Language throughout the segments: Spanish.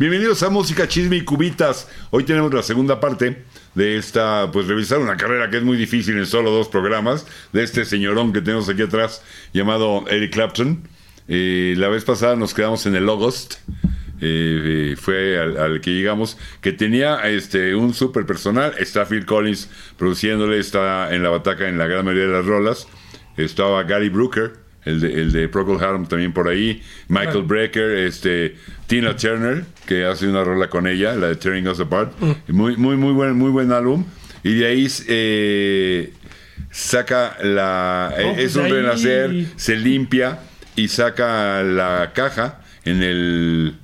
Bienvenidos a Música Chisme y Cubitas. Hoy tenemos la segunda parte de esta, pues revisar una carrera que es muy difícil en solo dos programas, de este señorón que tenemos aquí atrás, llamado Eric Clapton. Eh, la vez pasada nos quedamos en el August. Eh, eh, fue al, que llegamos, que tenía este un super personal, está Phil Collins produciéndole, está en la bataca en la gran mayoría de las rolas, estaba Gary Brooker, el de, el de Procol Harum también por ahí, Michael Brecker, este, Tina Turner, que hace una rola con ella, la de Tearing Us Apart, muy, muy, muy buen, muy buen álbum, y de ahí eh, saca la, Oh, es un ahí- renacer, se limpia y saca la caja en el,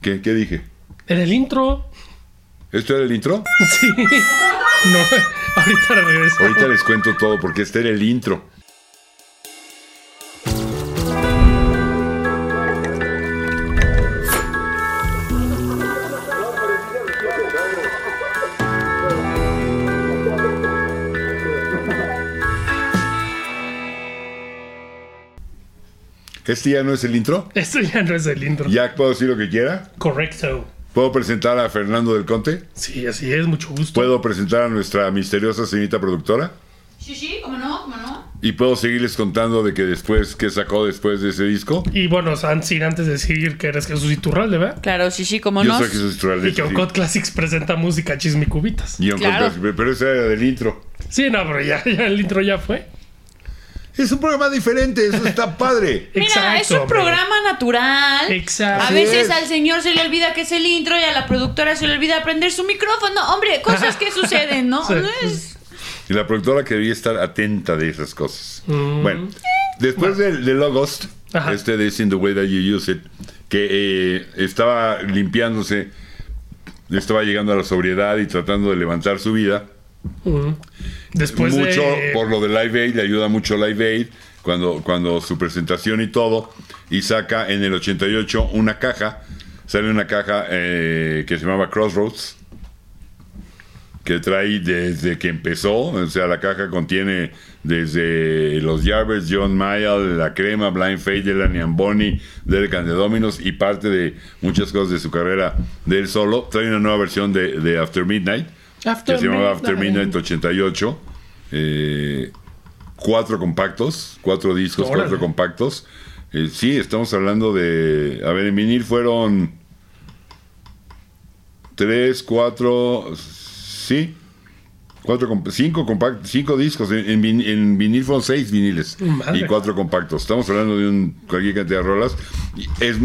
¿qué, qué dije? En el intro. ¿Esto era el intro? Sí. No, ahorita regreso. Ahorita les cuento todo porque este era el intro. ¿Este ya no es el intro? Esto ya no es el intro. ¿Ya puedo decir lo que quiera? Correcto. ¿Puedo presentar a Fernando del Conte? Sí, así es, mucho gusto. ¿Puedo presentar a nuestra misteriosa señorita productora? Sí, sí, cómo no, cómo no. ¿Y puedo seguirles contando de que después, que sacó después de ese disco? Y bueno, San, sin antes decir que eres Jesús Iturralde, ¿verdad? Claro, sí, sí, cómo Yo no. soy Jesús Iturralde, Y que sí. Ocot Classics presenta música chisme y cubitas. Guión Claro. Podcast, pero ese era del intro. Sí, no, pero ya, ya el intro ya fue. Es un programa diferente, eso está padre. Mira, Exacto, es un hombre. programa natural. Exacto. A veces es. al señor se le olvida que es el intro y a la productora se le olvida prender su micrófono. Hombre, cosas que suceden, ¿no? Sí. No es- Y la productora que debía estar atenta de esas cosas. Mm. Bueno, después del, del August, Ajá. este de In the Way That You Use It, que eh, estaba limpiándose, estaba llegando a la sobriedad y tratando de levantar su vida. Mucho por lo de Live Aid, le ayuda mucho Live Aid cuando, cuando su presentación y todo, y saca en el 88 una caja, sale una caja eh, que se llamaba Crossroads, que trae desde que empezó, o sea, la caja contiene desde los Yardbirds, John Mayall, La Crema, Blind Faith, Elani Bonnie, Derek and Dominos y parte de muchas cosas de su carrera de él solo. Trae una nueva versión de After Midnight, After que se llamaba After Midnight. Midnight 88. eh, cuatro compactos, cuatro discos, Órale. cuatro compactos. Eh, sí, estamos hablando de. A ver, en vinil fueron. Tres, cuatro. Sí. Cuatro, cinco, compact, cinco discos. En, en vin- en vinil fueron seis viniles Madre. y cuatro compactos. Estamos hablando de un, cualquier cantidad de rolas. Es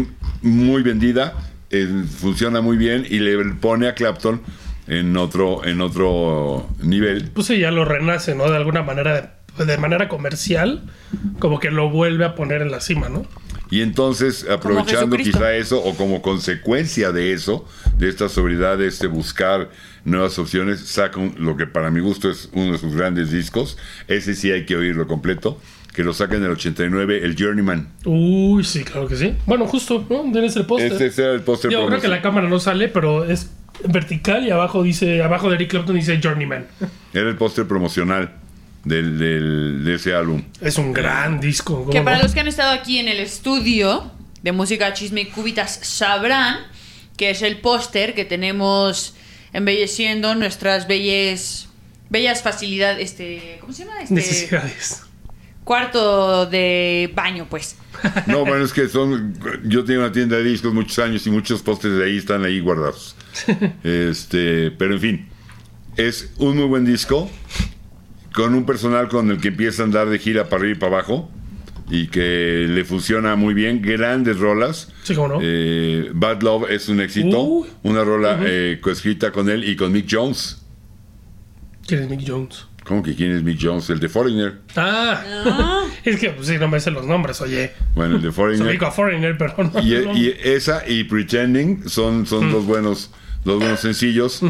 muy vendida, eh, funciona muy bien y le pone a Clapton en otro, en otro nivel. Pues sí, ya lo renace, ¿no? De alguna manera, de, de manera comercial, como que lo vuelve a poner en la cima, ¿no? Y entonces, aprovechando quizá eso, o como consecuencia de eso, de esta sobriedad, de este buscar nuevas opciones, saca un- lo que para mi gusto es uno de sus grandes discos. Ese sí hay que oírlo completo. Que lo saca en el 89, el Journeyman. Uy, sí, claro que sí. Bueno, justo, ¿no? Tienes el póster. Este era el póster Yo creo que la cámara no sale, pero es vertical y abajo dice, abajo de Eric Clapton dice Journeyman. Era el póster promocional del, del- de ese álbum. Es un gran disco. ¿cómo Que para no? los que han estado aquí en el estudio de música chisme y cubitas sabrán que es el póster que tenemos embelleciendo nuestras bellas bellas facilidades, este, ¿cómo se llama? Este Necesidades. Cuarto de baño, pues. No, bueno, es que son. Yo tengo una tienda de discos muchos años y muchos pósters de ahí están ahí guardados. Este, pero en fin, es un muy buen disco con un personal con el que empieza a andar de gira para arriba y para abajo y que le funciona muy bien. Grandes rolas. Sí, cómo no. Eh, Bad Love es un éxito. Uh. una rola eh, coescrita con él y con Mick Jones. ¿Quién es Mick Jones? ¿Cómo que quién es Mick Jones? El de Foreigner. Ah, es que pues, sí, no me sé los nombres, oye. Bueno, el de Se Foreigner. ubico a Foreigner, pero no. Y, no. y esa y Pretending son, son dos buenos dos buenos sencillos.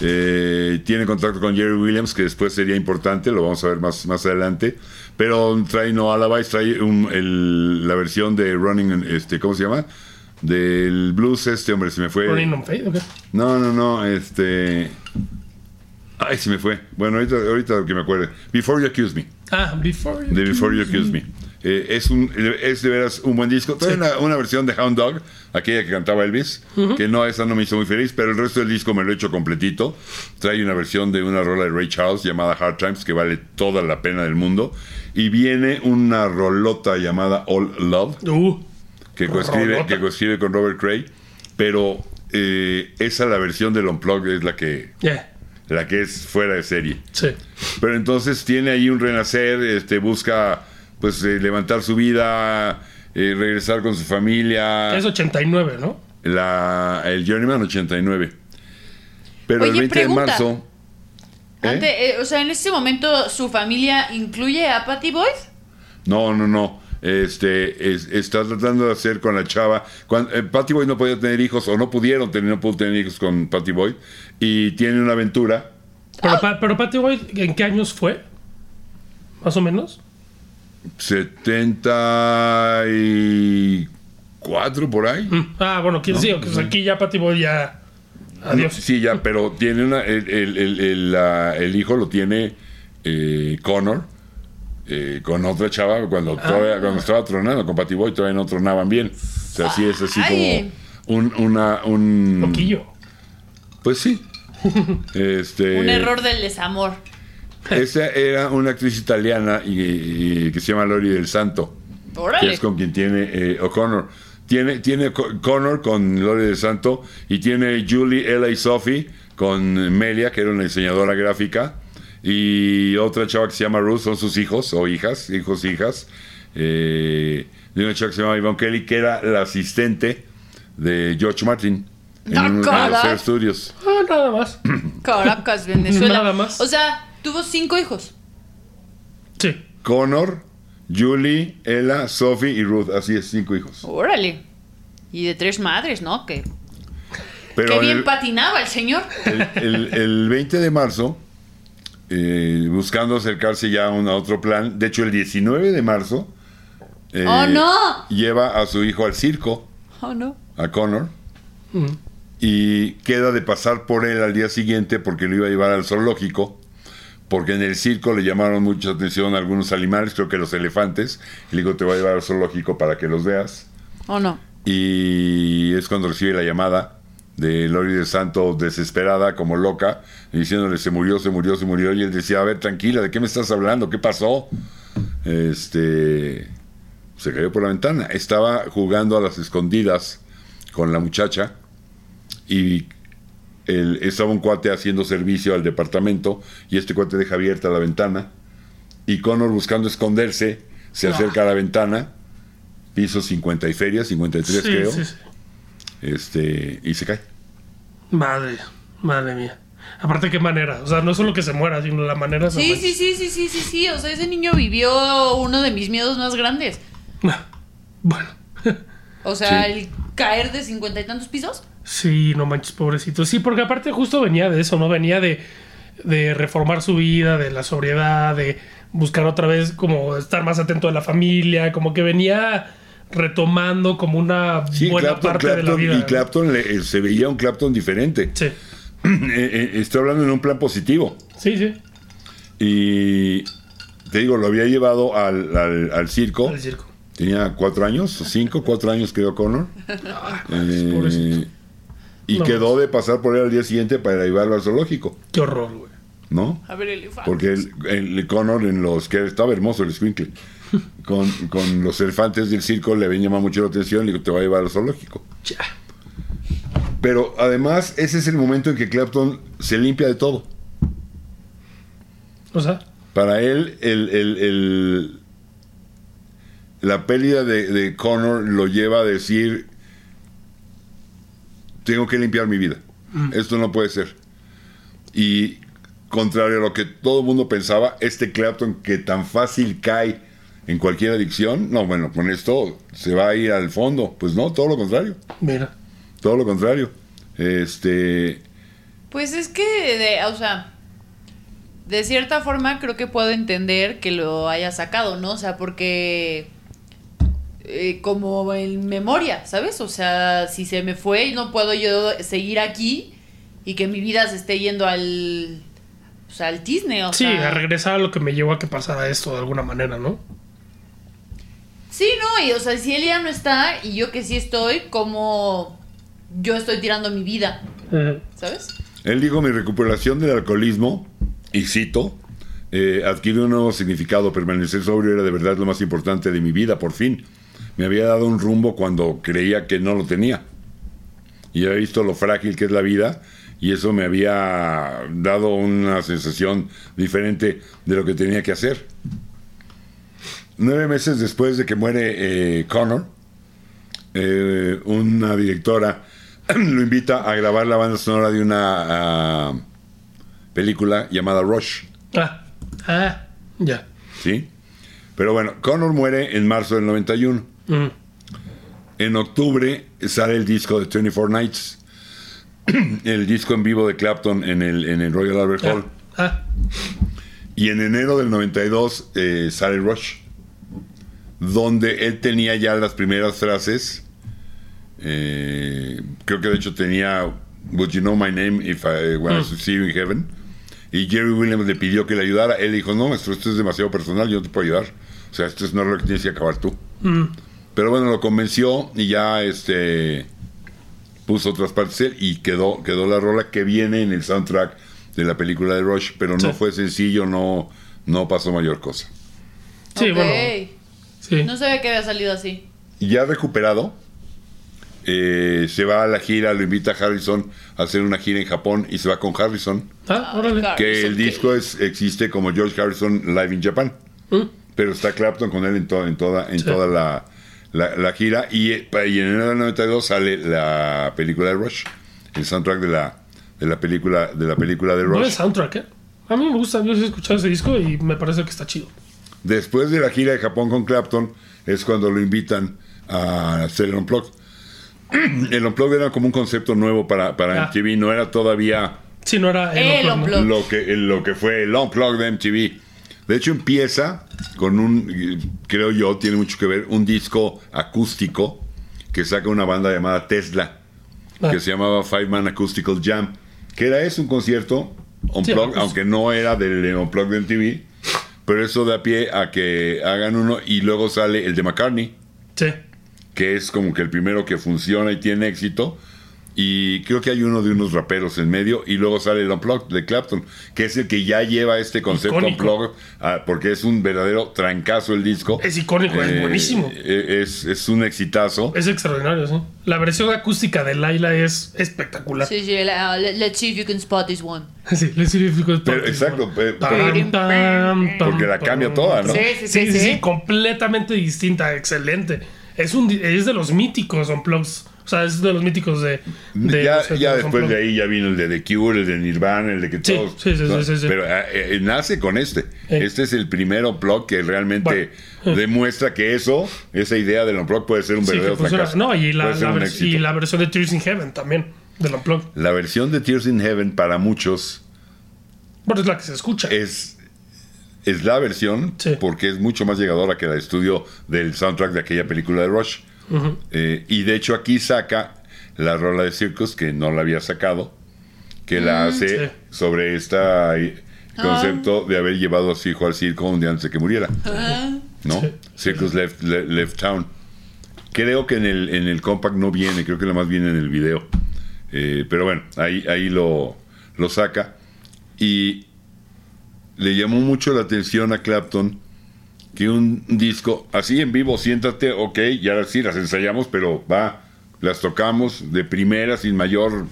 Eh, tiene contacto con Jerry Williams, que después sería importante, lo vamos a ver más, más adelante. Pero trae No Alibis, trae un- el- la versión de Running, este, ¿cómo se llama? Del blues este, hombre, se me fue. Running on Fade, ¿o qué? No, no, no, este... Ay, se me fue. Bueno, ahorita, ahorita que me acuerde. Before You Accuse Me. Ah, Before You De Before You Accuse Me. Me. Eh, es, un, es de veras un buen disco. Trae una, una versión de Hound Dog, aquella que cantaba Elvis, que no, esa no me hizo muy feliz, pero el resto del disco me lo he hecho completito. Trae una versión de una rola de Ray Charles llamada Hard Times, que vale toda la pena del mundo. Y viene una rolota llamada All Love, Uh, que coescribe, que coescribe con Robert Cray, pero eh, esa la versión del Unplugged es la que, yeah, la que es fuera de serie. sí. Pero entonces tiene ahí un renacer, este, busca pues eh, levantar su vida, eh, regresar con su familia. Es 89, ¿no? La, el Journeyman 89. Pero el Oye, 20 pregunta. de marzo. ¿eh? Ante- eh, o sea, en este momento, ¿su familia incluye a Patty Boyd? No, no, no. Este, es- está tratando de hacer con la chava. Cuando, eh, Patty Boyd no podía tener hijos, o no pudieron tener, no pudo tener hijos con Patty Boyd. Y tiene una aventura. Pero, pa- pero Patty Boyd, ¿en qué años fue? Más o menos. 74 por ahí. Mm. Ah, bueno, quién sí, pues aquí ya Patty Boyd ya. Adiós. Sí, ya, pero tiene una. El, el- el- el, la- el hijo lo tiene eh, Connor. Eh, con otra chava cuando, Ah. todavía- cuando estaba tronando con Patty Boy todavía no tronaban bien. O sea, sí es así Ay. como un, una, un Loquillo. Pues sí. Este, Un error del desamor. Esa era una actriz italiana y, y- que se llama Lori del Santo, que Órale. es con quien tiene eh, O'Connor. Tiene, tiene Co- Connor con Lori del Santo y tiene Julie, Ella y Sophie con Melia, que era una diseñadora gráfica, y otra chava que se llama Ruth, son sus hijos o hijas, hijos, hijas, eh, de una chava que se llama Yvonne Kelly, que era la asistente de George Martin en Ah, uno de los caray. Fair Studios. Ah, nada más. Caracas, Venezuela. Nada más. O sea, tuvo cinco hijos. Sí. Connor, Julie, Ella, Sophie y Ruth. Así es, cinco hijos. Órale. Y de tres madres, ¿no? Que, Pero que en bien el, patinaba el señor. el, el- el 20 de marzo, eh, buscando acercarse ya a, un, a otro plan, de hecho el 19 de marzo, eh, ¡Oh, no! lleva a su hijo al circo, Oh, no. a Connor, Mm. y queda de pasar por él al día siguiente porque lo iba a llevar al zoológico. Porque en el circo le llamaron mucha atención algunos animales, creo que los elefantes. Y le digo, te voy a llevar al zoológico para que los veas. Oh, no. Y es cuando recibe la llamada de Lori de Santo desesperada, como loca, diciéndole se murió, se murió, se murió. Y él decía, a ver, tranquila, ¿de qué me estás hablando? ¿Qué pasó? Este se cayó por la ventana. Estaba jugando a las escondidas con la muchacha y el- estaba un cuate haciendo servicio al departamento y este cuate deja abierta la ventana y Connor buscando esconderse se Ah. acerca a la ventana piso 50 y feria 53 Sí, creo sí, sí. este y se cae Madre, madre mía. Aparte, qué manera. O sea, no solo que se muera, sino la manera Sí, sí, sí, sí, sí, sí, sí. O sea, ese niño vivió uno de mis miedos más grandes. Bueno. O sea, Sí. el caer de cincuenta y tantos pisos. Sí, no manches, pobrecito. Sí, porque aparte justo venía de eso, ¿no? Venía de, de reformar su vida, de la sobriedad, de buscar otra vez como estar más atento de la familia, como que venía retomando como una sí buena Clapton, parte de la vida. y. Clapton le- eh, se veía un Clapton diferente Sí, Eh, eh, estoy hablando en un plan positivo sí, sí. y te digo lo había llevado al, al- al circo El circo. tenía cuatro años cinco cuatro años creo Connor Eh, y No. quedó de pasar por él al día siguiente para llevarlo al zoológico, Qué horror, güey. ¿no? A ver, elefante. Porque el, el Connor en los que estaba hermoso el Squinkle. Con, con los elefantes del circo le habían llamado mucho la atención y digo, te voy a llevar al zoológico. Ya. Pero además, ese es el momento en que Clapton se limpia de todo. O sea, Para él, el, el- el- la pérdida de, de Connor lo lleva a decir, tengo que limpiar mi vida. Esto no puede ser. Y contrario a lo que todo el mundo pensaba, este Clapton que tan fácil cae en cualquier adicción, no, bueno, con esto se va a ir al fondo. Pues no, todo lo contrario. mira. Todo lo contrario. Este, Pues es que, de, o sea, de cierta forma creo que puedo entender que lo haya sacado, ¿no? O sea, porque eh, como en memoria, ¿sabes? O sea, si se me fue y no puedo yo seguir aquí y que mi vida se esté yendo al, o sea, al tizne, o Sí, sea. a regresar a lo que me llevó a que pasara esto de alguna manera, ¿no? Sí, no, y o sea, si él ya no está y yo que sí estoy, como yo estoy tirando mi vida. ¿sabes? Él dijo, mi recuperación del alcoholismo, y cito, eh, adquirió un nuevo significado, permanecer sobrio era de verdad lo más importante de mi vida, por fin. Me había dado un rumbo cuando creía que no lo tenía. Y había visto lo frágil que es la vida, y eso me había dado una sensación diferente de lo que tenía que hacer. Nueve meses después de que muere eh, Connor, eh, una directora lo invita a grabar la banda sonora de una ah, película llamada Rush, Ah, ah, ya. ¿sí? Pero bueno, Connor muere en marzo del 91. Mm. En octubre sale el disco de 24 Nights, el disco en vivo de Clapton en el, en el Royal Albert Hall. Ah, Y en enero del 92 eh, sale Rush, donde él tenía ya las primeras frases. eh, creo que de hecho tenía Would you know my name if I want to see you in heaven? Y Jerry Williams le pidió que le ayudara. Él dijo: No, esto, esto es demasiado personal, yo no te puedo ayudar. O sea, esto es no lo que tienes que acabar tú. mm. Pero bueno, lo convenció y ya este puso otras partes él y quedó, quedó la rola que viene en el soundtrack de la película de Rush, pero no Sí. fue sencillo, no, no pasó mayor cosa. Sí, Ok. bueno. Sí. No sabía que había salido así. Ya recuperado, eh, se va a la gira, lo invita a Harrison a hacer una gira en Japón y se va con Harrison, Ah, órale. Que Harrison, el disco es, existe como George Harrison Live in Japan. Mm. pero está Clapton con él en, to- en toda, en Sí. toda la, la- la gira. Y, eh, y en enero del 92 sale la película de Rush, el soundtrack de la, de la película de la película de Rush. soundtrack, ¿eh? A mí me gusta, yo sí he escuchado ese disco y me parece que está chido. Después de la gira de Japón con Clapton, es cuando lo invitan a hacer el Unplugged. El Unplugged era como un concepto nuevo para, para Ah. MTV, no era todavía Sí, no era El Unplugged, lo que, lo que fue el Unplugged de MTV. De hecho, empieza con un, creo yo, tiene mucho que ver, un disco acústico que saca una banda llamada Tesla, Ah. que se llamaba Five Man Acoustical Jam, que era eso, un concierto Unplugged, acústico. aunque no era del Unplugged de MTV, pero eso da pie a que hagan uno y luego sale el de McCartney, Sí. que es como que el primero que funciona y tiene éxito. Y creo que hay uno de unos raperos en medio. Y luego sale el Unplugged de Clapton, que es el que ya lleva este concepto Icónico. Unplugged, ah, porque es un verdadero trancazo el disco. Es icónico, es buenísimo. eh, Es, es un exitazo. Es extraordinario, sí. La versión acústica de Laila es espectacular. Sí, sí, la- let- let's see if you can spot this one. Sí, le significa Pero, exacto, pe- Pam, pam, pam, Porque la cambia toda, ¿no? Sí, Sí, sí, sí, sí. completamente distinta, excelente. Es un es de los míticos Unplugs. O sea, es de los míticos de. de ya, o sea, ya después de ahí ya vino el de The Cure, el de Nirvana, el de que Sí, todos. sí, sí, ¿no? sí, sí, sí. Pero eh, eh, nace con este. Este es el primer Unplugged que realmente Bueno. demuestra que eso, esa idea del Unplugged puede ser un verdadero fracaso. No, y la, la un vers- éxito. y la versión de Tears in Heaven también, del Unplugged. La versión de Tears in Heaven para muchos Bueno, es la que se escucha. es, es la versión Sí. porque es mucho más llegadora que la de estudio del soundtrack de aquella película de Rush. Eh, y de hecho aquí saca la rola de Circus, que no la había sacado, que la hace Mm, sí. sobre este concepto de haber llevado a su hijo al circo un día antes de que muriera. ¿No? Sí. Circus left, le- left Town. Creo que en el, en el compact no viene, creo que la más viene en el video. Eh, pero bueno, ahí, ahí lo, lo saca. Y le llamó mucho la atención a Clapton que un disco así en vivo, siéntate, ok, ya sí las ensayamos, pero va, las tocamos de primera sin mayor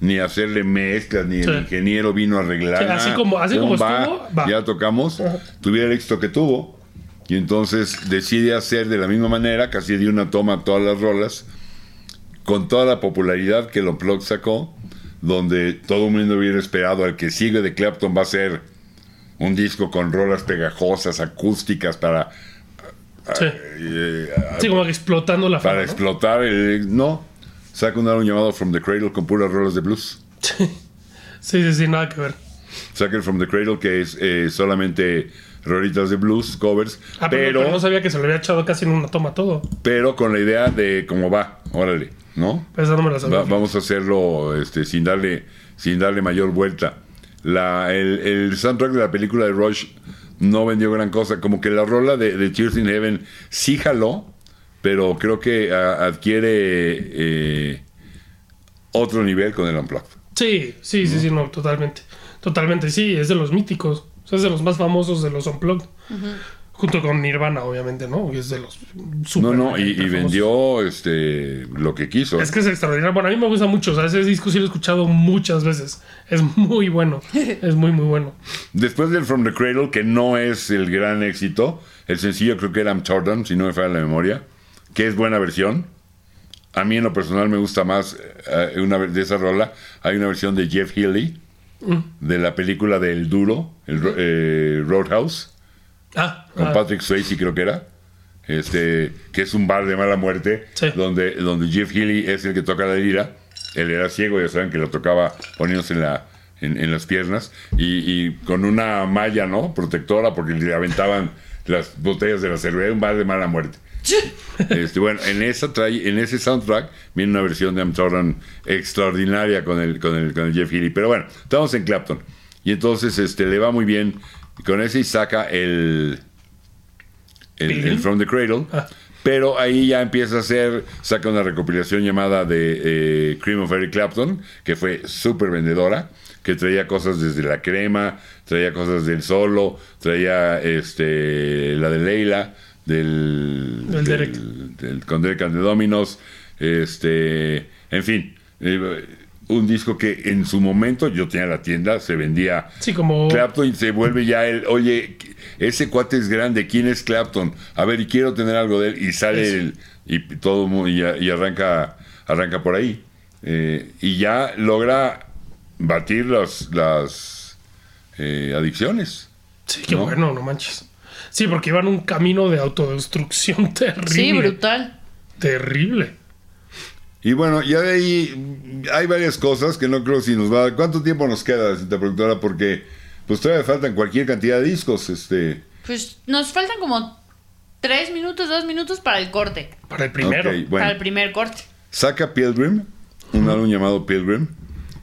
ni hacerle mezclas, ni Sí. el ingeniero vino a arreglar. Sí, así como- así como va, estuvo, va. Ya tocamos, tuviera el éxito que tuvo. Y entonces decide hacer de la misma manera, casi de una toma todas las rolas, con toda la popularidad que Unplugged sacó, donde todo el mundo hubiera esperado al que sigue de Clapton va a ser un disco con rolas pegajosas, acústicas para, Sí. eh, Sí, como que explotando la para fama. ¿no? explotar. el- no, saca un álbum llamado From the Cradle con puras rolas de blues. Sí, sí, sí, nada que ver. Saca el From the Cradle que es eh, solamente rolitas de blues, covers, Ah, pero, pero, pero no sabía que se lo había echado casi en una toma todo. pero con la idea de cómo va, órale, ¿no? Esa no me la sabía. Va- vamos a hacerlo este, sin darle sin darle mayor vuelta. La, el, el soundtrack de la película de Rush no vendió gran cosa. Como que la rola de, de Tears in Heaven sí jaló, pero creo que a- adquiere eh, otro nivel con el Unplugged. Sí, sí, sí, sí, no, totalmente. Totalmente, sí, es de los míticos. O sea, es de los más famosos de los Unplugged. Junto con Nirvana, obviamente, ¿no? Y es de los super No, no, y, vendió este lo que quiso. Es que es extraordinario. Bueno, a mí me gusta mucho. O sea, ese disco sí lo he escuchado muchas veces. Es muy bueno. Es muy, muy bueno. Después del From the Cradle, que no es el gran éxito, el sencillo creo que era I'm Jordan, si no me falla la memoria, que es buena versión. A mí en lo personal me gusta más eh, una de esa rola. Hay una versión de Jeff Healey, de la película del Duro, el Ro- eh, Roadhouse, Ah, con ah, Patrick Swayze creo que era. Este, que es un bar de mala muerte, Sí. donde, donde Jeff Healey es el que toca la lira. Él era ciego, ya saben que lo tocaba poniéndose en, la, en, en las piernas y, y con una malla, ¿no? Protectora, porque le aventaban las botellas de la cerveza, un bar de mala muerte. Este, bueno, en esa trae, en ese soundtrack viene una versión de Jordan extraordinaria con el, con el, con el Jeff Healey. Pero bueno, estamos en Clapton. Y entonces este, le va muy bien con ese y saca el, el, From the Cradle. Ah. Pero ahí ya empieza a hacer, saca una recopilación llamada de eh, Cream of Eric Clapton, que fue súper vendedora, que traía cosas desde la crema, traía cosas del solo, traía este la de Leila, del, Del Derek. del- con Derek and the Dominos, este, en fin, eh, un disco que en su momento yo tenía la tienda, se vendía Sí, como. Clapton se vuelve ya el, oye, ese cuate es grande, ¿quién es Clapton? A ver, y quiero tener algo de él, y sale Sí. el, y todo y, y arranca, arranca por ahí. Eh, y ya logra batir las, las eh, adicciones. Sí, qué ¿no? bueno, no manches. Sí, porque iban un camino de autodestrucción terrible. Sí, brutal. Terrible. Y bueno, ya de ahí hay varias cosas que no creo si nos va a dar. ¿Cuánto tiempo nos queda, cinta productora? Porque pues todavía faltan cualquier cantidad de discos. Este, Pues nos faltan como tres minutos, dos minutos para el corte. Para el primero. Bueno. Para el primer corte. saca Pilgrim, un álbum llamado Pilgrim,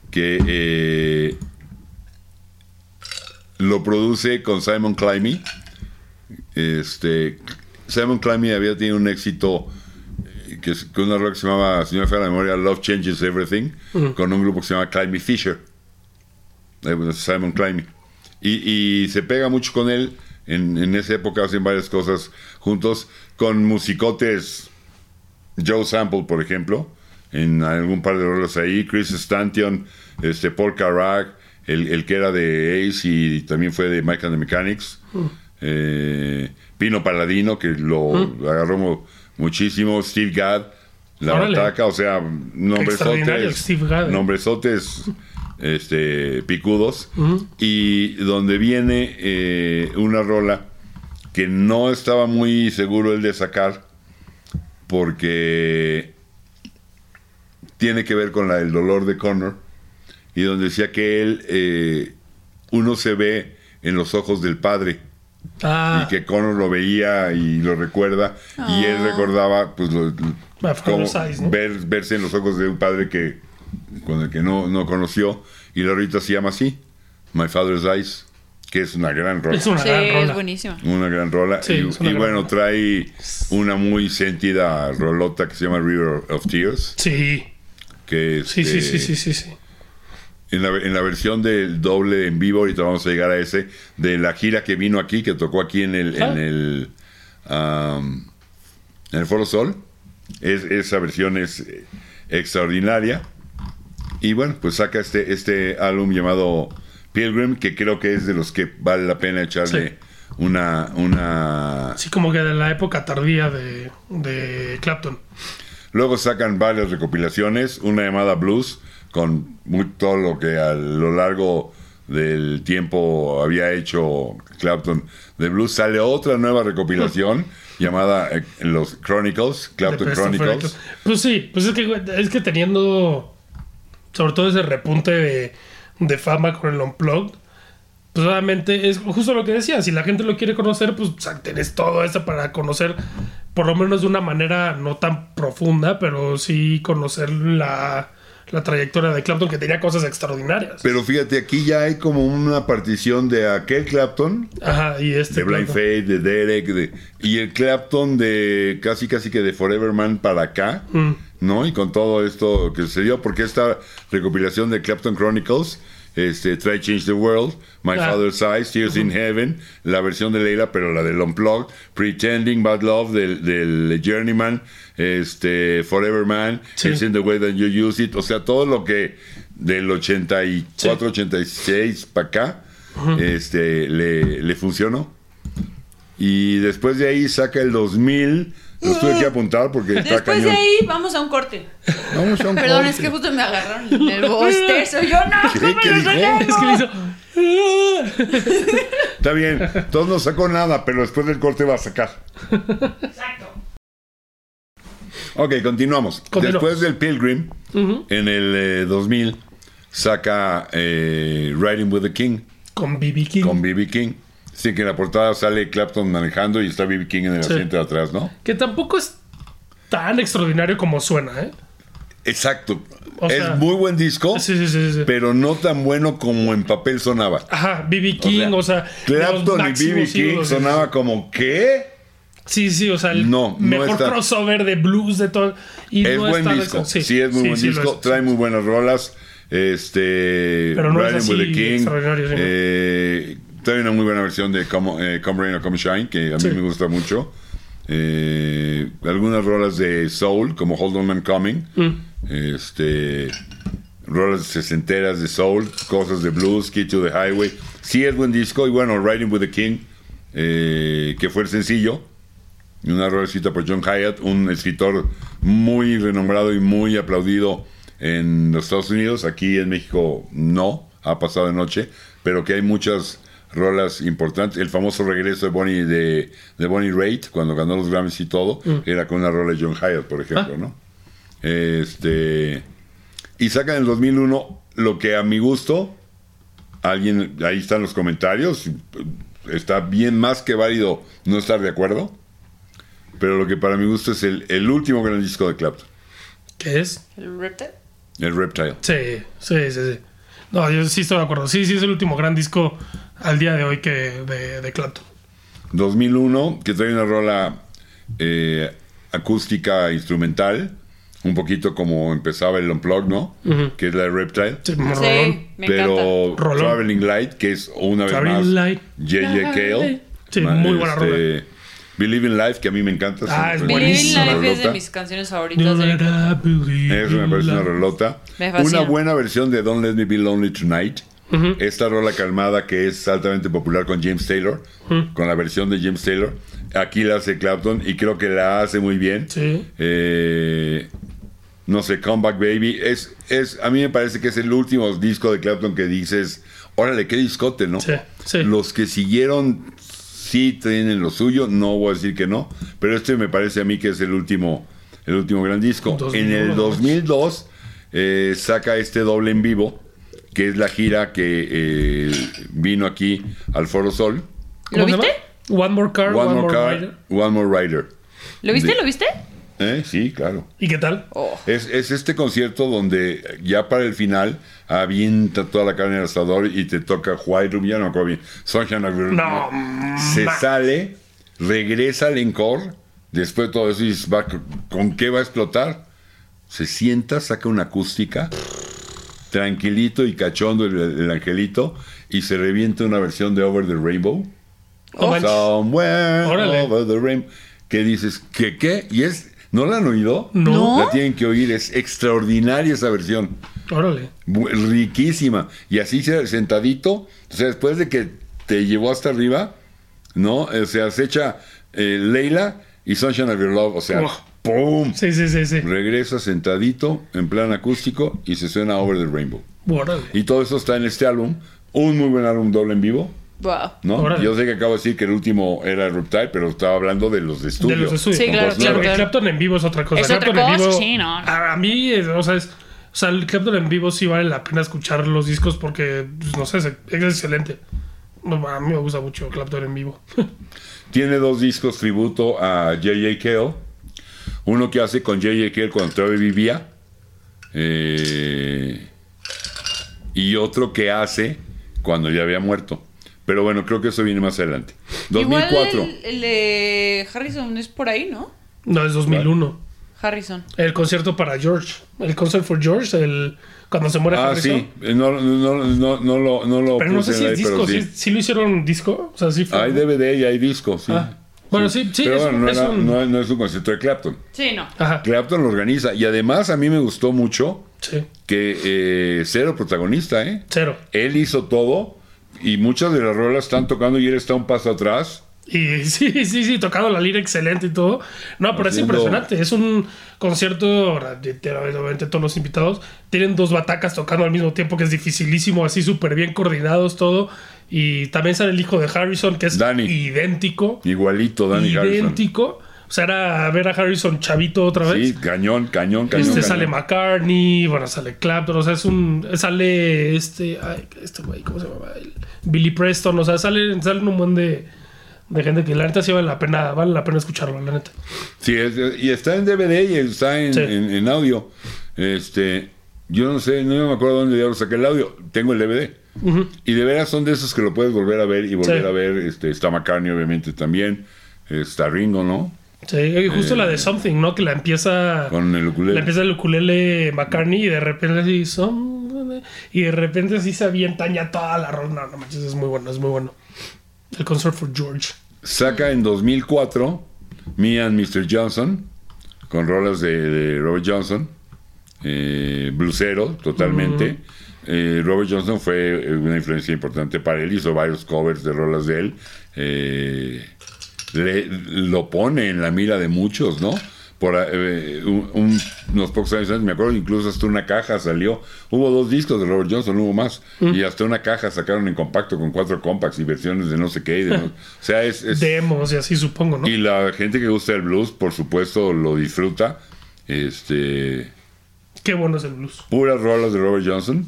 que eh, lo produce con Simon Climby. Este, Simon Climby había tenido un éxito que es con una rola que se llamaba, si no me falla la memoria, Love Changes Everything, con un grupo que se llama Climby Fisher. Eh, Simon Climby. Y, y se pega mucho con él. En, en esa época hacen varias cosas juntos con musicotes Joe Sample, por ejemplo, en algún par de rolas ahí, Chris Stanton, este, Paul Carrack, el, el que era de Ace y también fue de Mike and the Mechanics, eh, Pino Paladino, que lo agarró mu- muchísimo, Steve Gadd, La Órale. Bataca, o sea, nombresotes, Steve Gadd. nombresotes este, picudos, y donde viene eh, una rola que no estaba muy seguro el de sacar, porque tiene que ver con la del dolor de Connor y donde decía que él eh, uno se ve en los ojos del padre Ah, y que Connor lo veía y lo recuerda y él recordaba pues lo- My como father's eyes, ¿no? ver, verse en los ojos de un padre que con el que no, no conoció y la ahorita se llama así My Father's Eyes que es una gran rola es una Sí, gran es rola. buenísima. una gran rola. Sí, y es una y gran bueno, rola. trae una muy sentida rolota que se llama River of Tears. Sí, Que sí, sí, este, sí, sí, sí, sí. En, la, en la versión del doble en vivo, ahorita vamos a llegar a ese, de la gira que vino aquí, que tocó aquí en el, Ah. en el, am, en el Foro Sol. Es, esa versión es eh, extraordinaria. Y bueno, pues saca este, este álbum llamado Pilgrim, que creo que es de los que vale la pena echarle Sí. una, una Así como que de la época tardía de, de Clapton. Luego sacan varias recopilaciones, una llamada Blues, con muy- todo lo que a lo largo del tiempo había hecho Clapton de Blues. Sale otra nueva recopilación llamada eh, Los Chronicles, Clapton Chronicles. Pues sí, pues es que, es que teniendo sobre todo ese repunte de, de fama con el Unplugged, pues obviamente es justo lo que decía, si la gente lo quiere conocer, pues o sea, tenés todo eso para conocer, por lo menos de una manera no tan profunda, pero sí conocer la, la trayectoria de Clapton, que tenía cosas extraordinarias. Pero fíjate, aquí ya hay como una partición de aquel Clapton, Ajá, y este. de Blind. Faith, de Derek, de, y el Clapton de casi casi que de Forever Man para acá, Mm. ¿no? Y con todo esto que se dio, porque esta recopilación de Clapton Chronicles, este, Try Change the World, My. Father's Eyes, Tears in Heaven, la versión de Leila, pero la del Unplugged, Pretending Bad Love del, del Journeyman, este, Forever Man, Sí. It's in the Way That You Use It, o sea, todo lo que del 84, 86 para acá, este, le, le funcionó. Y después de ahí saca el 2000. Lo tuve que apuntar porque está Después cañón. de ahí, vamos a un corte. Vamos a un Perdón, corte. es que justo me agarraron en el bostezo. Yo no, ¿Qué? ¿cómo ¿Qué lo dijo? saqué? Es que le hizo. Está bien. Todos no sacó nada, pero después del corte va a sacar. Exacto. Ok, continuamos. Después del Pilgrim, en el eh, 2000, saca eh, Riding with the King Con BB King. con B.B. King. Sí, que en la portada sale Clapton manejando y está B.B. King en el Sí. asiento de atrás, ¿no? Que tampoco es tan extraordinario como suena, ¿eh? Exacto. O sea, es muy buen disco, Sí, sí, sí. sí. pero no tan bueno como en papel sonaba. Ajá, BB King, o sea. Clapton y B.B. King sonaba como ¿qué? Sí, sí, o sea, el No, no mejor está. crossover de blues de todo. Y Es no buen está disco. Sí, es muy buen disco. Trae muy buenas rolas. Este. Pero no es así King. extraordinario, eh, trae una muy buena versión de Come, eh, Come Rain or Come Shine, que a mí Sí. me gusta mucho. Eh, algunas rolas de Soul, como Hold On Man Coming. Mm. Este. Rolas sesenteras de Soul, cosas de blues, Key to the Highway. Sí, es buen disco. Y bueno, Riding with the King, eh, que fue el sencillo. Una rola escrita por John Hyatt, un escritor muy renombrado y muy aplaudido en los Estados Unidos. Aquí en México no, ha pasado de noche, pero que hay muchas rolas importantes. El famoso regreso de Bonnie de, de Bonnie Raitt, cuando ganó los Grammys y todo, era con una rola de John Hyatt, por ejemplo, Ah. ¿no? Este, y sacan en el 2001 lo que a mi gusto, alguien, ahí están los comentarios, está bien más que válido no estar de acuerdo, pero lo que para mi gusto es el, el último gran disco de Clapton, ¿Qué es? ¿El repte? el Reptile. Sí, sí, sí, sí. No, yo sí estoy de acuerdo. Sí, sí, es el último gran disco al día de hoy que de, de Clapton. 2001, que trae una rola eh, acústica instrumental, un poquito como empezaba el Unplugged, ¿no? Que es la de Reptile. Sí, como rolón. Sí, me pero Rolón. Traveling Light, que es una vez Traveling más Light. J.J. Cale. Sí, muy buena rola. Believe in Life, que a mí me encanta. Ah, es me Believe parece in buenísima una Life es de mis canciones favoritas. de- believe Eso me parece una love. rolota. Me. Una buena versión de Don't Let Me Be Lonely Tonight. Esta rola calmada que es altamente popular con James Taylor, con la versión de James Taylor. Aquí la hace Clapton y creo que la hace muy bien. Sí. Eh, no sé, Comeback Baby. Es, es, a mí me parece que es el último disco de Clapton que dices, órale, qué discote, ¿no? Sí, sí. Los que siguieron sí tienen lo suyo, no voy a decir que no, pero este me parece a mí que es el último, el último gran disco. 2001, en el ¿no? 2002 eh, saca este doble en vivo, que es la gira que eh, vino aquí al Foro Sol. ¿Cómo ¿Lo viste? One More Car, One, More Car, Rider. One More Rider. ¿Lo viste? De- ¿Lo viste? ¿Eh? Sí, claro. ¿Y qué tal? Oh. Es, es este concierto donde ya para el final avienta toda la carne al asador y te toca White Room, ya no me acuerdo bien. Sunshine of No, Se ma- sale, regresa al encore, después de todo eso y dices, va, ¿con qué va a explotar? Se sienta, saca una acústica, tranquilito y cachondo el, el angelito, y se revienta una versión de Over the Rainbow. Manches. Somewhere Órale. over the rainbow. Que dices, ¿qué qué? Y es, ¿no la han oído? No. La tienen que oír, es extraordinaria esa versión. Órale. Riquísima. Y así se- sentadito, o sea, después de que te llevó hasta arriba, ¿no? O sea, se echa eh, Leila y Sunshine of Your Love, o sea, Wow. ¡pum! Sí, sí, sí, sí. Regresa sentadito, en plan acústico, y se suena Over the Rainbow. Órale. Y todo eso está en este álbum, un muy buen álbum doble en vivo, Wow. ¿no? Órale. Yo sé que acabo de decir que el último era Reptile, pero estaba hablando de los de estudio. De los estudios. Sí, claro, claro. Clapton en vivo es otra cosa. Es otra Clapton en cosa, vivo- sí, no. A, a mí, es- o sea, es, o sea, el Clapton en vivo sí vale la pena escuchar los discos porque, pues, no sé, es, es excelente. A mí me gusta mucho Clapton en vivo. Tiene dos discos tributo a J.J. Cale. Uno que hace con J.J. Cale cuando todavía vivía. eh, y otro que hace cuando ya había muerto. Pero bueno, creo que eso viene más adelante. 2004. Igual el, el de Harrison es por ahí, ¿no? No, es 2001. Harrison. El concierto para George. El concert for George, el, cuando se muere Ah, Harrison. sí. Eh, No, no, no, no, lo, no lo Pero no sé si ahí, es disco. ¿Sí, sí. sí lo hicieron disco? O sea, sí fue. Hay DVD y hay disco, sí. Ah. Bueno, sí, sí, Pero es bueno, un- no, es era- un- no- no es un concierto de Clapton. Sí, no. Ajá. Clapton lo organiza. Y además a mí me gustó mucho Sí. que eh, cero protagonista, ¿eh? Cero. Él hizo todo y muchas de las rolas están tocando y él está un paso atrás. Y sí, sí, sí, tocado la lira excelente y todo. No, pero es impresionante. Es un concierto, obviamente todos los invitados tienen dos batacas tocando al mismo tiempo, que es dificilísimo, así súper bien coordinados todo. Y también sale el hijo de Harrison, que es Danny. idéntico. Igualito, Danny Harrison. O sea, era ver a Harrison chavito otra vez. Sí, cañón, cañón, cañón. Este cañón. sale McCartney, bueno, sale Clapton, o sea, es un. Sale este. Ay, este güey, ¿cómo se llama? El Billy Preston, o sea, salen, salen un buen de, de gente que la neta sí vale la pena, vale la pena escucharlo, la neta. Sí, es- y está en DVD y está en, Sí. en- en audio. Este, yo no sé, no me acuerdo dónde lo saqué el audio. Tengo el DVD. Ujú. Y de veras son de esos que lo puedes volver a ver y volver Sí. a ver. Este, está McCartney, obviamente, también. Está Ringo, ¿no? Sí, y justo la de Something, ¿no? Que la empieza. Eh. Con el La ukulele. empieza el ukulele McCartney y de repente así. Y de repente así se avientan ya toda la rola. No, no manches, es muy bueno, es muy bueno. El concert for George. Saca en 2004 Me and Mr. Johnson, con rolas de, de Robert Johnson, eh, blusero totalmente. Eh, Robert Johnson fue eh, una influencia importante para él, hizo varios covers de rolas de él. Eh, le- lo pone en la mira de muchos, ¿no? Por eh, un- un- unos pocos años antes, me acuerdo, incluso hasta una caja salió. Hubo dos discos de Robert Johnson, hubo más. Y hasta una caja sacaron en compacto con cuatro compacts y versiones de no sé qué. y de no- o sea, es, es- Demos y así supongo, ¿no? y la gente que gusta el blues, por supuesto, lo disfruta. Este, Qué bueno es el blues. puras rolas de Robert Johnson,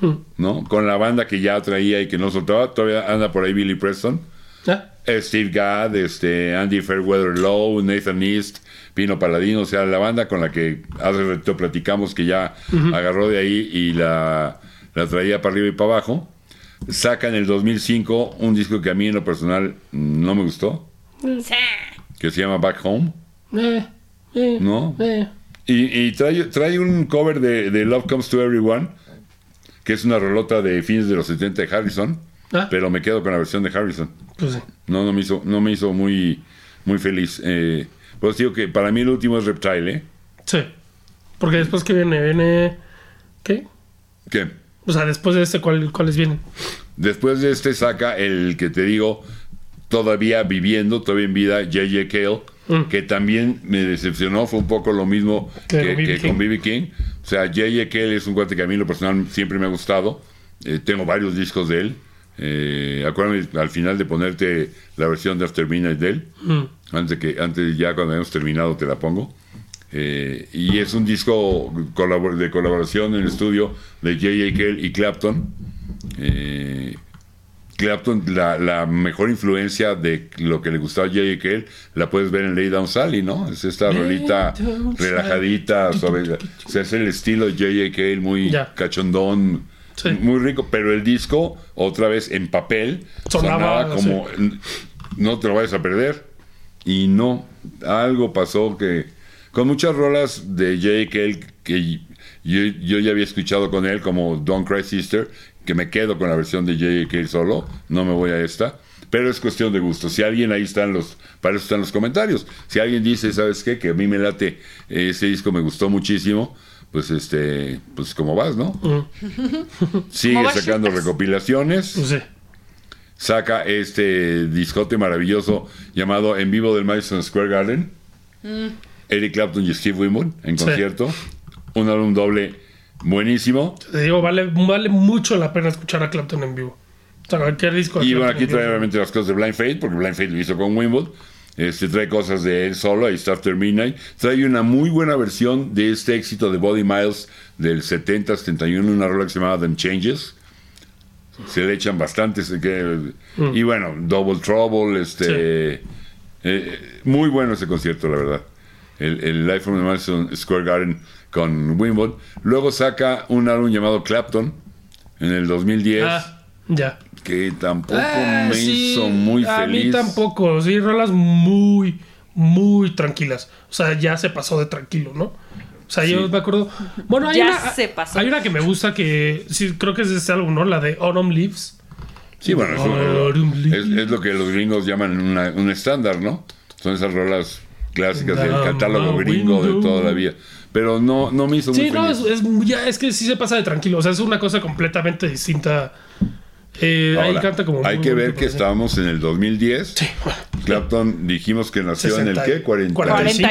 Mm. ¿no? Con la banda que ya traía y que no soltaba. Todavía anda por ahí Billy Preston, ¿Ah? Eh, Steve Gadd, este, Andy Fairweather Lowe, Nathan East, Pino Paladino. O sea, la banda con la que hace rato platicamos que ya agarró de ahí y la, la traía para arriba y para abajo. Saca en el 2005 un disco que a mí en lo personal no me gustó, que se llama Back Home. Eh, eh, ¿No? eh. Y, y trae, trae un cover de, de Love Comes to Everyone, que es una rolota de fines de los 70 de Harrison, Ah. pero me quedo con la versión de Harrison. Pues sí. No, no me hizo, no me hizo muy, muy feliz. Eh, pues digo que para mí el último es Reptile, ¿eh? Sí. Porque después que viene, viene. ¿Qué? Que O sea, después de este, ¿cuál, ¿cuáles vienen? después de este saca el que te digo, todavía viviendo, todavía en vida, J.J. Cale, Mm. que también me decepcionó, fue un poco lo mismo Que que, con B.B. King. O sea, J.J. Cale es un cuate que a mí lo personal siempre me ha gustado. Eh, tengo varios discos de él. Eh, acuérdame al final de ponerte la versión de After Midnight de él. Mm. Antes que, antes ya cuando hayamos terminado te la pongo. Eh, y es un disco colabor- de colaboración en el estudio de J.J. Cale y Clapton. Eh, Clapton, la, la mejor influencia de lo que le gustaba a J.J. La puedes ver en Lay Down Sally, ¿no? Es esta rolita relajadita, suave. O sea, es el estilo de J.J. Cale, muy cachondón, Sí. muy rico. Pero el disco, otra vez en papel, Sonaba, sonaba, como n- no te lo vayas a perder. Y no, algo pasó que con muchas rolas de J.J. Cale que yo, yo ya había escuchado con él, como Don't Cry Sister, que me quedo con la versión de. Cale solo, no me voy a esta. Pero es cuestión de gusto. Si alguien ahí están los, para eso están los comentarios. Si alguien dice, ¿sabes qué? Que a mí me late, ese disco me gustó muchísimo, pues este, pues como vas, ¿no? Sigue ¿Cómo vas, sacando recopilaciones Pues sí. saca este discote maravilloso llamado En Vivo del Madison Square Garden. Eric Clapton y Steve Winwood en Sí. concierto. Un álbum doble buenísimo. Te digo, vale, vale mucho la pena escuchar a Clapton en vivo. O sea, cualquier disco. Y bueno, aquí trae obviamente las cosas de Blind Fate, porque Blind Fate lo hizo con Winwood. Este, trae cosas de él solo, está After Midnight. Trae una muy buena versión de este éxito de Body Miles del 70-71, una rola que se llamaba Them Changes. Se le echan bastantes. eh, que- Y bueno, Double Trouble, este. eh, muy bueno ese concierto, la verdad. El, el Live from the Madison Square Garden con Wimbledon. Luego saca un álbum llamado Clapton en el 2010, Ah, ya. Que tampoco Ah, me sí, hizo muy a feliz. mí tampoco, sí, rolas muy, muy tranquilas. O sea, ya se pasó de tranquilo, ¿no? O sea, yo Sí. me acuerdo. Bueno, hay Ya una, se pasó. hay una que me gusta que sí, creo que es de este álbum, ¿no? La de Autumn Leaves. Sí, bueno, eso es, lo que los gringos llaman una- un estándar, ¿no? Son esas rolas clásicas del catálogo gringo de toda la vida. Pero no, no me hizo muy Sí, no, es, ya, es que sí se pasa de tranquilo. O sea, es una cosa completamente distinta. Eh, ahí Ahora, canta como. hay que ver que estábamos en el 2010. Sí, bueno. Clapton dijimos que nació en el 60 qué? 40. 45.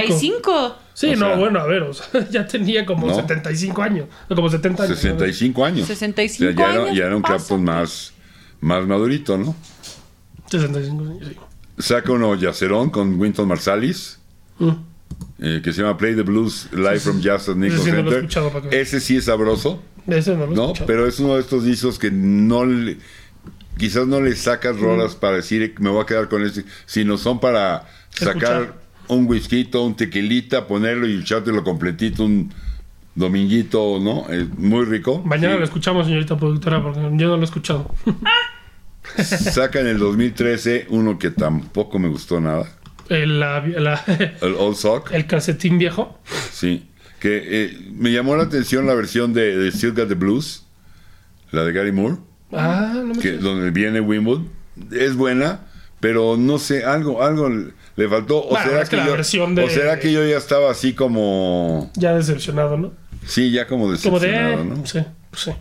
45. Sí, O no, sea- bueno, a ver, o sea, ya tenía como ¿No? 75 años. Como 70 años. ¿no? 65 años. 65 O sea, ya era, años, ya era un pasa. Clapton más, más madurito, ¿no? 65 años, sí. Saca uno Yacerón con Winton Marsalis, Mm. Eh, que se llama Play the Blues Live from Jazz at no Center. Ese sí es sabroso, Ese no. Pero es uno de estos discos que no le- quizás no le sacas rolas para decir me voy a quedar con este, sino son para sacar un whisky, un tequilita, ponerlo y echártelo completito un dominguito, ¿no? Es muy rico. Mañana Sí. lo escuchamos, señorita productora, porque yo no lo he escuchado. Saca en el 2013 uno que tampoco me gustó nada, el, la- la- el Old Sock. el calcetín viejo. Sí, que eh, me llamó la atención la versión de, de Still Got the Blues, la de Gary Moore, Ah, no me que, donde viene Wimbledon. Es buena, pero no sé, algo, algo le faltó. O, Bueno, será, es que que la yo, versión de- o será que yo ya estaba así como. Ya decepcionado, ¿no? Sí, ya como Como de. decepcionado, ¿no? Sí, pues sí.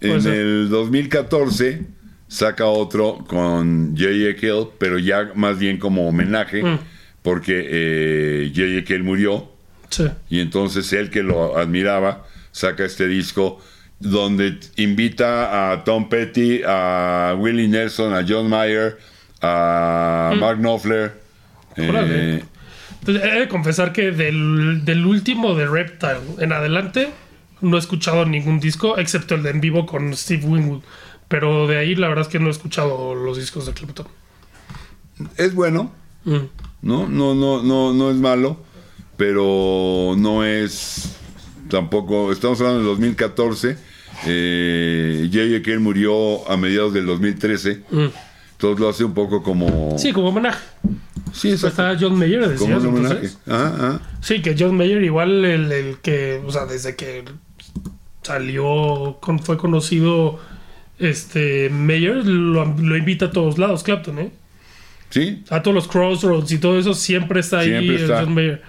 En el 2014 saca otro con J.J. Kill, pero ya más bien como homenaje, Mm. porque eh. Kill murió. Sí. Y entonces él que lo admiraba saca este disco donde invita a Tom Petty, a Willie Nelson, a John Mayer, a Mark Knopfler. eh, Mm. He de confesar que del, del último de Reptile en adelante no he escuchado ningún disco, excepto el de en vivo con Steve Winwood. Pero de ahí la verdad es que no he escuchado los discos de Clapton. es bueno, Mm. ¿no? No, no, no, no es malo, pero no es tampoco. Estamos hablando del 2014. Eh, J.J. Murió a mediados del 2013. Mm. Entonces lo hace un poco como. Sí, como homenaje. sí exacto. Está John Mayer, decías, entonces. Ajá, ajá. Sí, que John Mayer igual el, el que, o sea, desde que salió, con- fue conocido este Mayer, lo, lo invita a todos lados, Clapton, ¿eh? Sí, A todos los crossroads y todo eso siempre está ahí Siempre el está. John Mayer.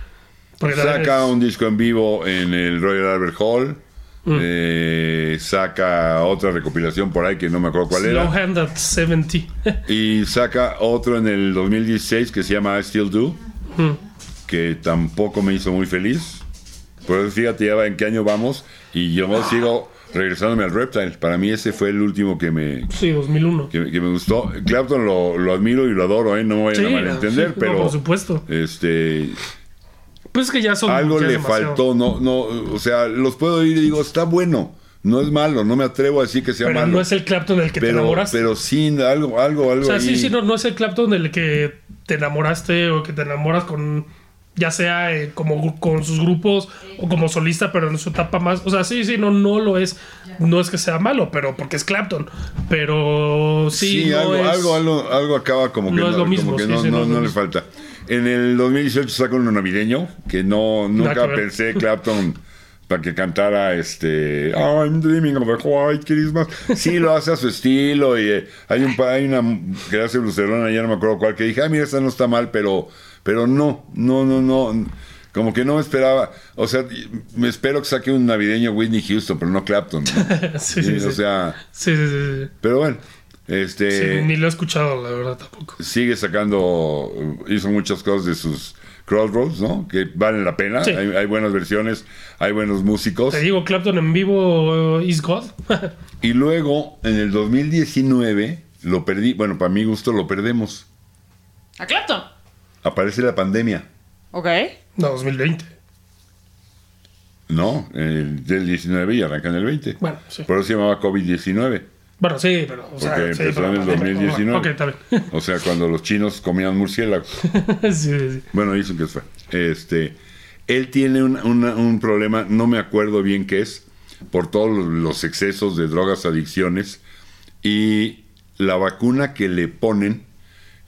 Saca es- un disco en vivo en el Royal Albert Hall. Mm. eh, saca otra recopilación por ahí que no me acuerdo cuál Slow era. Hand at 70. Y saca otro en el 2016 que se llama I Still Do, Mm. que tampoco me hizo muy feliz. Por eso fíjate ya en qué año vamos. Y yo sigo regresándome al Reptile. Para mí ese fue el último que me, sí, 2001. que, que me gustó. Clapton lo, lo admiro y lo adoro, ¿eh? no me vayan Sí, a malentender, sí, no, pero por supuesto. este Pues es que ya son. algo ya le demasiado. faltó, no, no, o sea, los puedo oír y digo, está bueno, no es malo, no me atrevo a decir que sea Pero malo. no es el Clapton del que te pero, enamoraste. pero sí, algo, algo, algo o sea, ahí. sí, sí, no, no es el Clapton del que te enamoraste o que te enamoras con. Ya sea eh, como con sus grupos o como solista, pero en su etapa más. O sea, sí, sí, no, no lo es. No es que sea malo, pero porque es Clapton. Pero sí, Sí, no algo, es- algo, algo, algo acaba como que no no, es lo mismo, como que sí, no, sí, no no- es lo no le falta. En el 2018 saca uno navideño, que no, nunca que pensé Clapton para que cantara este I'm dreaming of a white Christmas. Sí, lo hace a su estilo y eh, hay un hay una que hace Lucerona, ya no me acuerdo cuál, que dije, ah, mira, esta no está mal, pero, pero no, no, no, no. Como que no me esperaba, o sea, me espero que saque un navideño Whitney Houston, pero no Clapton. ¿no? sí, sí, Sí, O sí. sea, Sí, sí, sí, sí. pero bueno, Sí, este ni lo he escuchado, la verdad, tampoco. sigue sacando, hizo muchas cosas de sus Crossroads, ¿no? Que valen la pena. Sí. Hay, hay buenas versiones, hay buenos músicos. Te digo, Clapton en vivo uh, is God. Y luego, en el 2019, lo perdí. Bueno, para mi gusto lo perdemos. A Clapton. Aparece la pandemia. Ok. no, 2020. No, el del 19 y arranca en el 20. Bueno, sí. Por eso se llamaba COVID-19. Bueno, sí, pero. O sea, Porque sí, empezó pero- en el 2019. Ok, está bien. O sea, cuando los chinos comían murciélagos. sí, sí, sí. Bueno, dicen que fue. Este, Él tiene un, una- un problema, no me acuerdo bien qué es, por todos los excesos de drogas, adicciones, y la vacuna que le ponen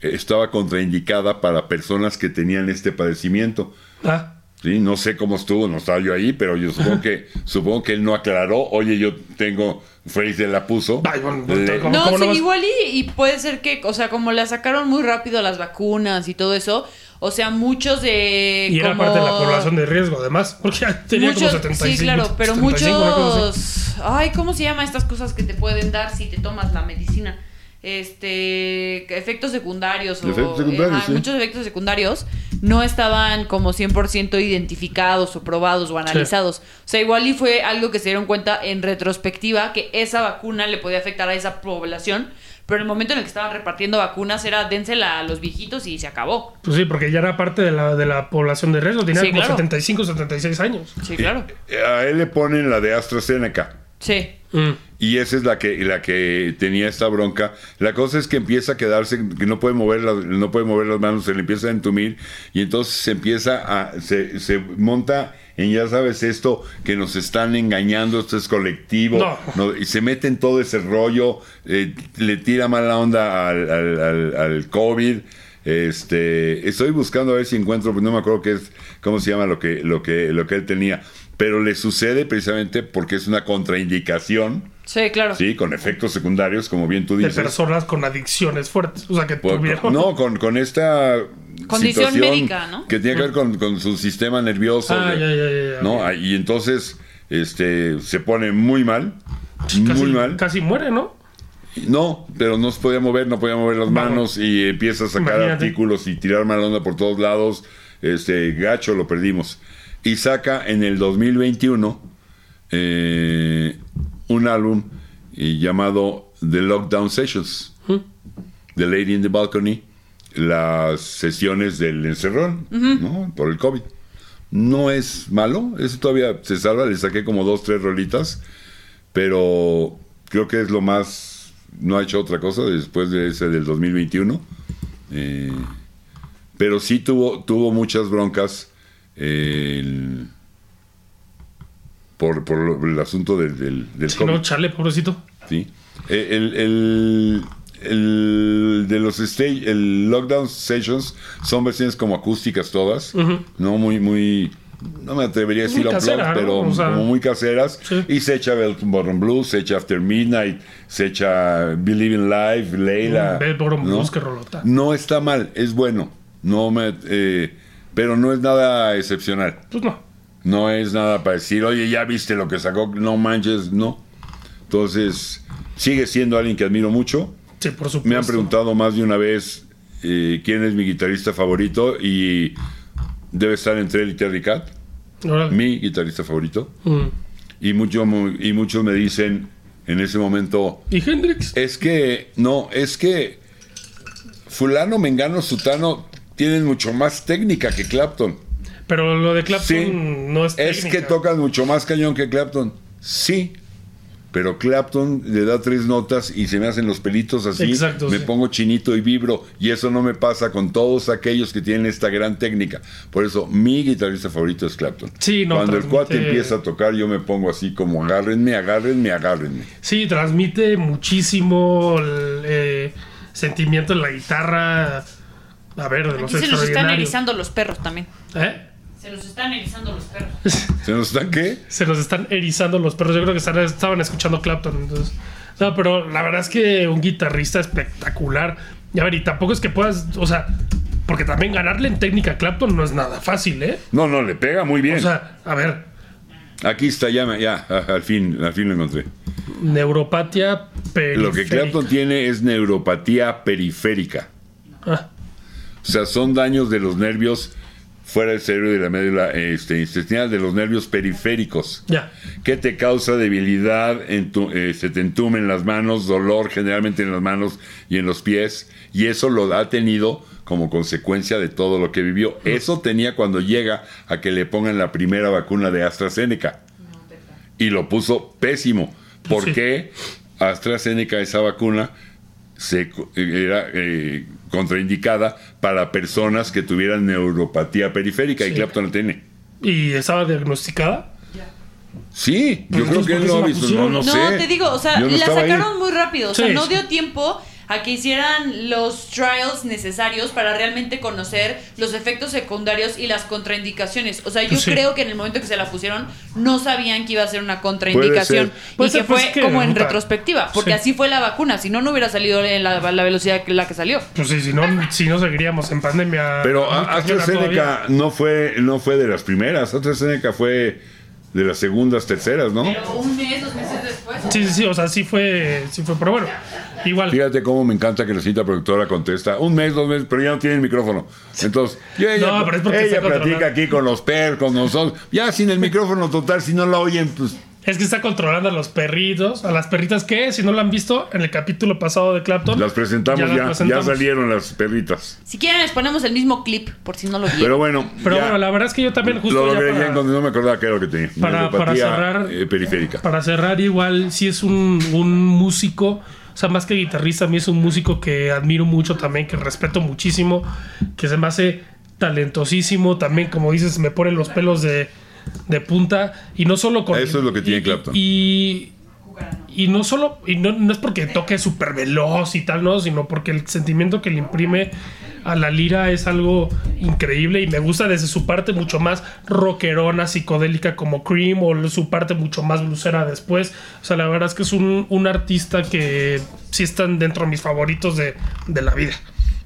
estaba contraindicada para personas que tenían este padecimiento. Ah, Sí, no sé cómo estuvo, no estaba yo ahí, pero yo supongo que supongo que él no aclaró. Oye, yo tengo, Fraser la puso. Ay, bueno, Le- ¿cómo- No, cómo sí, igual y, y puede ser que, o sea, como la sacaron muy rápido las vacunas y todo eso, o sea, muchos de... y era como- parte de la población de riesgo, además, porque ya tenía muchos, como 75. Sí, claro, pero 75, una cosa así. muchos... Ay, ¿cómo se llama estas cosas que te pueden dar si te tomas la medicina? Este, efectos secundarios o Efectos secundarios, ajá, sí. muchos efectos secundarios no estaban como 100% identificados o probados o analizados. O sea, igual y fue algo que se dieron cuenta en retrospectiva que esa vacuna le podía afectar a esa población, pero en el momento en el que estaban repartiendo vacunas era dénsela a los viejitos y se acabó. Pues sí, porque ya era parte de la, de la población de riesgo. Tenía Sí, como claro. 75, 76 años. Sí, claro. Eh, A él le ponen la de AstraZeneca. Sí. Mm. Y esa es la que, la que tenía esta bronca. La cosa es que empieza a quedarse, que no puede mover las, no puede mover las manos, se le empieza a entumir y entonces se empieza a, se, se monta en ya sabes esto que nos están engañando, esto es colectivo, No. ¿no? y se mete en todo ese rollo, eh, le tira mala onda al, al, al- al COVID. Este, estoy buscando a ver si encuentro, pues no me acuerdo qué es, cómo se llama lo que, lo que, lo que él tenía, pero le sucede precisamente porque es una contraindicación. Sí, claro. Sí, con efectos secundarios, como bien tú De dices. personas con adicciones fuertes. O sea, que Por- tuvieron. no, con, con esta Condición situación médica, ¿no? Que tiene que ver con, con su sistema nervioso. Ah, de- ya, ya, ya, ya. ¿no? Y entonces este, se pone muy mal. casi, muy mal. Casi muere, ¿no? No, pero no se podía mover, no podía mover las Vamos. manos y empieza a sacar Imagínate. artículos y tirar mala onda por todos lados. Este, gacho lo perdimos. Y saca en el 2021 eh, un álbum eh, llamado The Lockdown Sessions. The Lady in the Balcony. Las sesiones del encerrón, ¿no? Por el COVID. No es malo, eso todavía se salva. Le saqué como dos, tres rolitas pero creo que es lo más no ha hecho otra cosa después de ese del 2021 Eh, pero sí tuvo tuvo muchas broncas el- por, por el asunto del, del, del Sí, no, chale, pobrecito. ¿sí? Eh, el, el- el de los stage el lockdown sessions son versiones como acústicas todas no muy muy no me atrevería a decir casera, ¿no? pero O sea, como muy caseras sí. y se echa Bottom Blues, se echa After Midnight, se echa Believe in Life, Leila. Mm, ¿no? Blues, qué rolota. No está mal, es bueno. No me, eh, pero no es nada excepcional. Pues no. No es nada para decir, oye, ya viste lo que sacó, no manches, no. Entonces, sigue siendo alguien que admiro mucho. Sí, por supuesto. Me han preguntado más de una vez eh, quién es mi guitarrista favorito y debe estar entre él y Terry Cat, mi guitarrista favorito. Mm. Y, mucho, y muchos me dicen en ese momento, ¿Y Hendrix? es que, no, es que fulano, mengano, sutano tienen mucho más técnica que Clapton. Pero lo de Clapton Sí. no es Es que técnica. tocan mucho más cañón que Clapton. Sí. Pero Clapton le da tres notas y se me hacen los pelitos así. Exacto, me sí. pongo chinito y vibro. Y eso no me pasa con todos aquellos que tienen esta gran técnica. Por eso, mi guitarrista favorito es Clapton. Sí, no, Cuando el cuate empieza a tocar, yo me pongo así como agárrenme, agárrenme, agárrenme. Sí, transmite muchísimo el eh, sentimiento en la guitarra. A ver, de los Aquí se los están erizando los perros también. ¿Eh? Se los están erizando los perros. ¿Se nos están qué? Se nos están erizando los perros. Yo creo que están- estaban escuchando Clapton. Entonces. No, pero la verdad es que un guitarrista espectacular. Y a ver, y tampoco es que puedas. O sea, porque también ganarle en técnica a Clapton no es nada fácil, ¿eh? No, no, le pega muy bien. O sea, a ver, Aquí está, ya, ya, al fin, al fin lo encontré. neuropatia periférica. Lo que Clapton tiene es neuropatía periférica. Ah, O sea, son daños de los nervios fuera del cerebro y de la médula este, intestinal, de los nervios periféricos. ya. que te causa debilidad, entu- eh, se te entumen las manos, dolor generalmente en las manos y en los pies, y eso lo ha tenido como consecuencia de todo lo que vivió. Eso tenía cuando llega a que le pongan la primera vacuna de AstraZeneca. Y lo puso pésimo. ¿Por Sí. qué AstraZeneca, esa vacuna, se, co- era eh, contraindicada para personas que tuvieran neuropatía periférica y. Clapton la tiene. y estaba diagnosticada. Sí, yo Entonces, creo que él ¿por qué no se ha visto. No, no, No, sé. te digo, o sea, no la ahí. sacaron muy rápido. O sea, Sí, no dio tiempo a que hicieran los trials necesarios para realmente conocer los efectos secundarios y las contraindicaciones. O sea, yo sí. creo que en el momento que se la pusieron no sabían que iba a ser una contraindicación. Puede ser. Puede y ser, que pues, fue que, como en puta, retrospectiva, porque sí. así fue la vacuna. Si no, no hubiera salido en la, la velocidad que la que salió. Pues sí, si no, si no seguiríamos en pandemia. Pero AstraZeneca no fue, no fue de las primeras. AstraZeneca fue de las segundas, terceras, ¿no? Pero un mes, dos meses. Sí, sí, sí, o sea, sí fue, sí fue, pero bueno, igual. Fíjate cómo me encanta que la cinta productora contesta un mes, dos meses, pero ya no tiene el micrófono. Entonces, y ella, No, pero es porque ella está platica aquí con los perros, con nosotros. Ya sin el micrófono total, si no la oyen, pues Es que está controlando a los perritos, a las perritas que, si no lo han visto, en el capítulo pasado de Clapton. las presentamos ya. Ya, presentamos. salieron las perritas. Si quieren, les ponemos el mismo clip, por si no lo vieron. Pero bueno, Pero ya bueno, la verdad es que yo también justo lo ya logré para- ya cuando no me acordaba qué era lo que tenía. Para- cerrar- eh, periférica. Para cerrar, igual, sí es un, un músico, o sea, más que guitarrista, a mí es un músico que admiro mucho también, que respeto muchísimo, que se me hace talentosísimo, también, como dices, me pone los pelos de, de punta, y no solo con... Eso es lo que tiene y- Clapton. Y, y no solo, y no, no es porque toque súper veloz y tal, no, sino porque el sentimiento que le imprime a la lira es algo increíble y me gusta desde su parte mucho más rockerona, psicodélica como Cream o su parte mucho más blusera después. O sea, la verdad es que es un, un artista que sí están dentro de mis favoritos de, de la vida.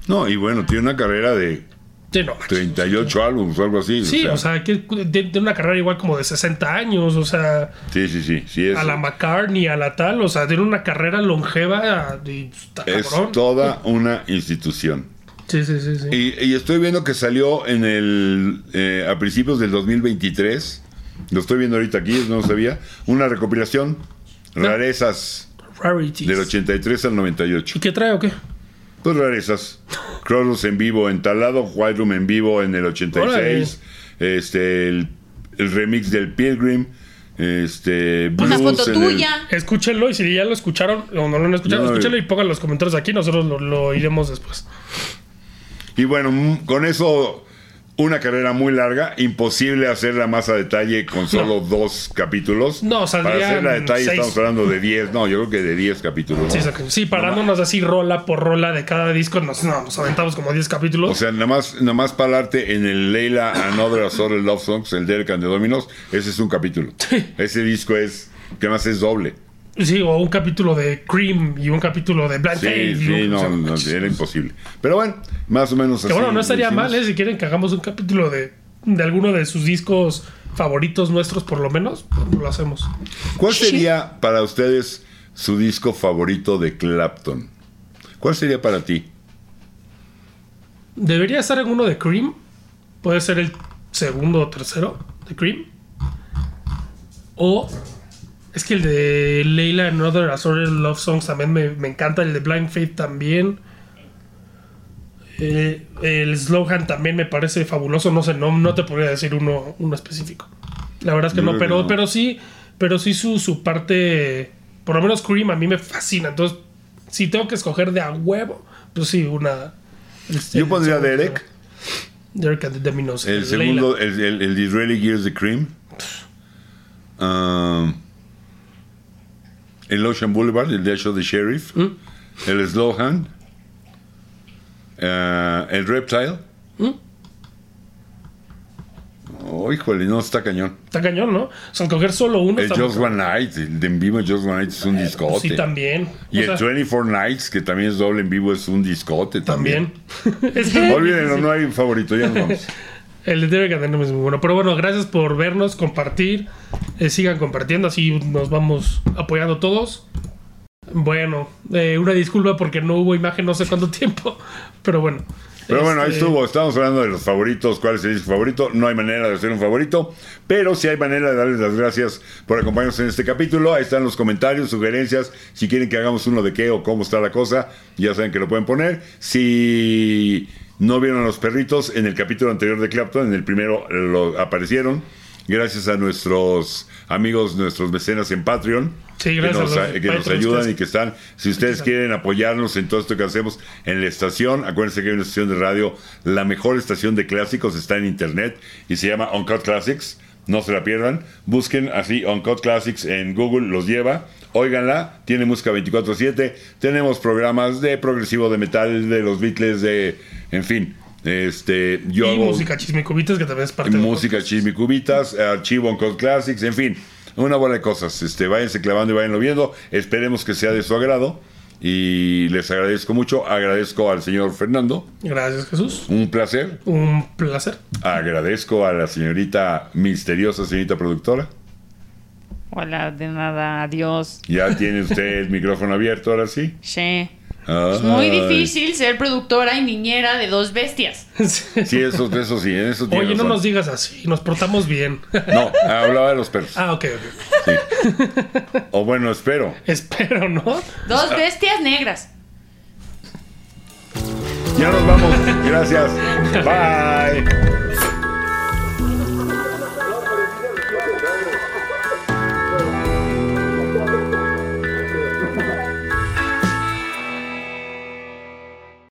No, y bueno, tiene una carrera de Sí, no, manches. 38 álbumes o algo así. Sí, o sea, que tiene una carrera igual como de 60 años, o sea, Sí, sí, sí. sí es, a la McCartney, a la tal, o sea, tiene una carrera longeva y es cabrón. toda una institución. Sí, sí, sí, sí. Y, y estoy viendo que salió en el eh, a principios del 2023. Lo estoy viendo ahorita aquí, no lo sabía. Una recopilación. Rarezas Rarities. del 83 al 98. ¿Y qué trae o qué? Pues rarezas. Cronos en vivo en Talado, White Room en vivo en el 86. Este, el, el remix del Pilgrim. Este, Una foto el- tuya. Escúchenlo y si ya lo escucharon o no lo han escuchado, no- escúchenlo y pongan los comentarios aquí, nosotros lo, lo iremos después. Y bueno, mm, con eso, una carrera muy larga, imposible hacerla más a detalle con solo dos capítulos. No, Para saldrían hacerla a detalle seis. estamos hablando de 10, no, yo creo que de 10 capítulos. Sí, sí, parándonos así rola por rola de cada disco, nos, no, nos aventamos como 10 capítulos. O sea, nada más, nada más pararte en el Leila Another Assorted Love Songs, el Derek and the Dominos, ese es un capítulo. Ese disco es, que más es doble. Sí, o un capítulo de Cream y un capítulo de Blind Sí, sí, un- o no, sea, no, era imposible. Pero bueno, más o menos así. Que bueno, no estaría mal, ¿eh? Si quieren que hagamos un capítulo de, de alguno de sus discos favoritos nuestros, por lo menos, pues, lo hacemos. ¿Cuál sería para ustedes su disco favorito de Clapton? ¿Cuál sería para ti? Debería estar en uno de Cream. Puede ser el segundo o tercero de Cream. O es que el de Leila and Other Assorted Love Songs también me, me encanta. El de Blind Faith también. Eh, el Slowhand también me parece fabuloso. No sé, no, no te podría decir uno, uno específico. La verdad es que no, pero, no. pero sí, pero sí su, su parte. Por lo menos Cream a mí me fascina. Entonces, si tengo que escoger de a huevo, pues sí, una. Yo pondría Derek. Derek and the Dominos. El segundo, el, el, el Disraeli Gears de Cream. Um, el Ocean Boulevard, el Dash of the Sheriff. ¿Mm? El Slowhand. Uh, el Reptile. ¿Mm? Oh, híjole, no, está cañón. Está cañón, ¿no? O sea, escoger solo uno. El Just One Night, el de en vivo Just One Night es un discote. Sí, también. Y O el sea, 24 Nights, que también es doble en vivo, es un discote también. también. Es que- Olvídenlo, no hay favorito, ya nos vamos. El de Derek and Dominos es muy bueno. Pero bueno, gracias por vernos, compartir. Eh, sigan compartiendo, así nos vamos apoyando todos. Bueno, eh, una disculpa porque no hubo imagen no sé cuánto tiempo. Pero bueno. Pero bueno, ahí Este, estuvo. Estamos hablando de los favoritos. ¿Cuál es el disco favorito? No hay manera de hacer un favorito. Pero sí hay manera de darles las gracias por acompañarnos en este capítulo. Ahí están los comentarios, sugerencias. Si quieren que hagamos uno de qué o cómo está la cosa, ya saben que lo pueden poner. Si no vieron a los perritos, en el capítulo anterior de Clapton, en el primero lo aparecieron. Gracias a nuestros amigos, nuestros mecenas en Patreon. Sí, que gracias nos, a que nos ayudan que- y que están. Si ustedes quieren apoyarnos en todo esto que hacemos en la estación, acuérdense que hay una estación de radio, la mejor estación de clásicos está en internet y se llama Uncut Classics. No se la pierdan. Busquen así Uncut Classics en Google, los lleva. Óiganla, tiene música 24/7. Tenemos programas de progresivo, de metal, de los Beatles, de. En fin. Este, yo y hago- música chisme cubitas que también es parte música podcast. chisme cubitas, archivo Uncut Classics, en fin, una bola de cosas. Este, váyanse clavando y váyanlo viendo. Esperemos que sea de su agrado. Y les agradezco mucho. Agradezco al señor Fernando. Gracias, Jesús. Un placer. Un placer. Agradezco a la señorita misteriosa, señorita productora. Hola, de nada, adiós. Ya tiene usted el micrófono abierto, ahora sí. Sí. Es muy difícil ser productora y niñera de dos bestias. Sí, eso, eso sí, en eso tiene Oye, no nos digas así, nos portamos bien. No, hablaba de los perros. ah, ok, ok. Sí. O bueno, espero. Espero, ¿no? Dos bestias negras. Ya nos vamos. Gracias. Bye.